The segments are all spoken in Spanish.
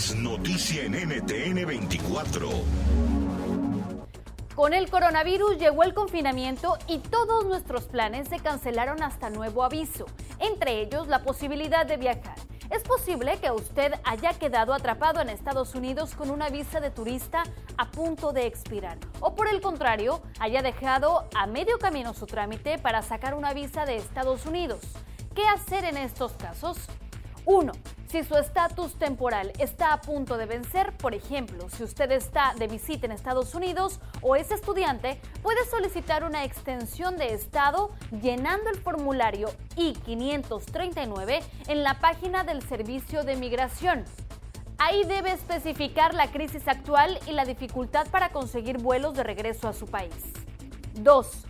noticia en NTN 24. Con el coronavirus llegó el confinamiento y todos nuestros planes se cancelaron hasta nuevo aviso, entre ellos la posibilidad de viajar. Es posible que usted haya quedado atrapado en Estados Unidos con una visa de turista a punto de expirar o por el contrario haya dejado a medio camino su trámite para sacar una visa de Estados Unidos. ¿Qué hacer en estos casos? 1. Si su estatus temporal está a punto de vencer, por ejemplo, si usted está de visita en Estados Unidos o es estudiante, puede solicitar una extensión de estado llenando el formulario I-539 en la página del Servicio de Migración. Ahí debe especificar la crisis actual y la dificultad para conseguir vuelos de regreso a su país. 2.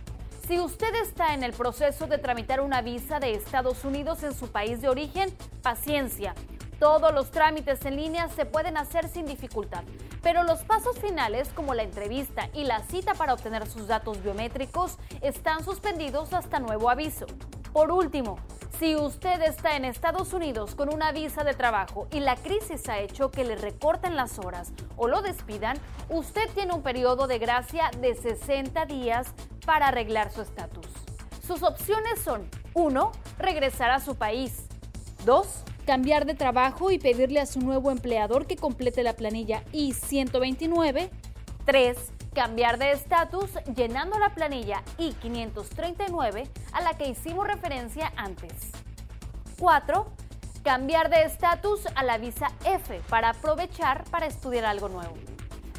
Si usted está en el proceso de tramitar una visa de Estados Unidos en su país de origen, paciencia. Todos los trámites en línea se pueden hacer sin dificultad, pero los pasos finales como la entrevista y la cita para obtener sus datos biométricos están suspendidos hasta nuevo aviso. Por último, si usted está en Estados Unidos con una visa de trabajo y la crisis ha hecho que le recorten las horas o lo despidan, usted tiene un periodo de gracia de 60 días para arreglar su estatus. Sus opciones son 1. Regresar a su país. 2. Cambiar de trabajo y pedirle a su nuevo empleador que complete la planilla I-129. 3. Cambiar de estatus llenando la planilla I-539 a la que hicimos referencia antes. 4. Cambiar de estatus a la visa F para aprovechar para estudiar algo nuevo.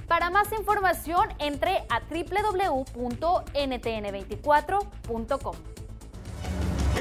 Para más información, entre a www.ntn24.com.